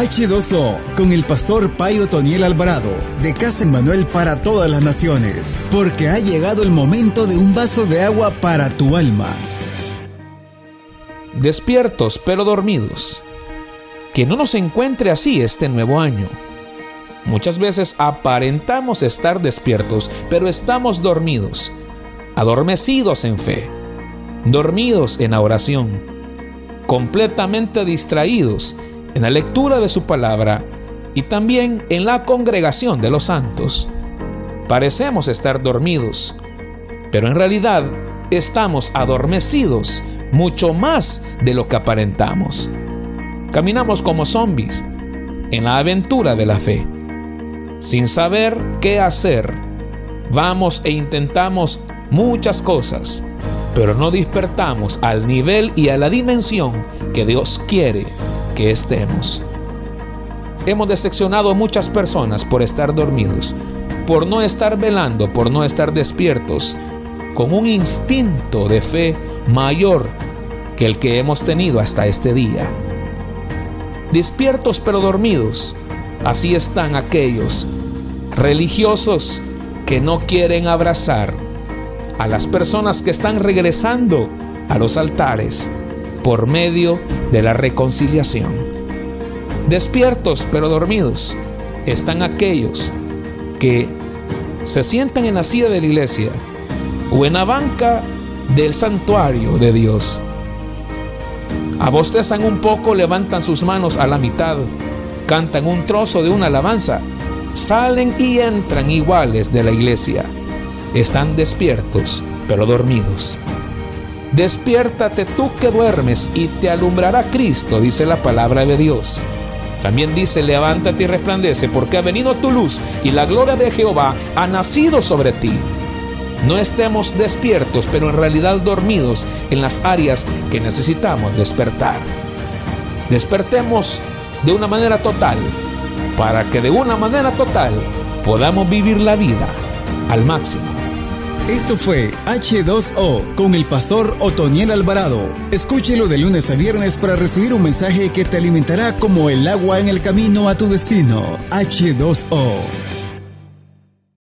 H2O con el pastor Payo Toniel Alvarado de Casa Manuel para todas las naciones, porque ha llegado el momento de un vaso de agua para tu alma. Despiertos pero dormidos. Que no nos encuentre así este nuevo año. Muchas veces aparentamos estar despiertos, pero estamos dormidos, adormecidos en fe, dormidos en oración, completamente distraídos en la lectura de su palabra y también en la congregación de los santos. Parecemos estar dormidos, pero en realidad estamos adormecidos mucho más de lo que aparentamos. Caminamos como zombies en la aventura de la fe, sin saber qué hacer. Vamos e intentamos muchas cosas, pero no despertamos al nivel y a la dimensión que Dios quiere estemos. Hemos decepcionado a muchas personas por estar dormidos, por no estar velando, por no estar despiertos, con un instinto de fe mayor que el que hemos tenido hasta este día. Despiertos pero dormidos, así están aquellos religiosos que no quieren abrazar a las personas que están regresando a los altares por medio de la reconciliación. Despiertos pero dormidos están aquellos que se sientan en la silla de la iglesia o en la banca del santuario de Dios. Abostezan un poco, levantan sus manos a la mitad, cantan un trozo de una alabanza, salen y entran iguales de la iglesia. Están despiertos, pero dormidos. Despiértate tú que duermes y te alumbrará Cristo, dice la palabra de Dios. También dice, levántate y resplandece, porque ha venido tu luz y la gloria de Jehová ha nacido sobre ti. No estemos despiertos, pero en realidad dormidos en las áreas que necesitamos despertar. Despertemos de una manera total, para que de una manera total podamos vivir la vida al máximo. Esto fue H2O con el pastor Otoniel Alvarado. Escúchelo de lunes a viernes para recibir un mensaje que te alimentará como el agua en el camino a tu destino. H2O.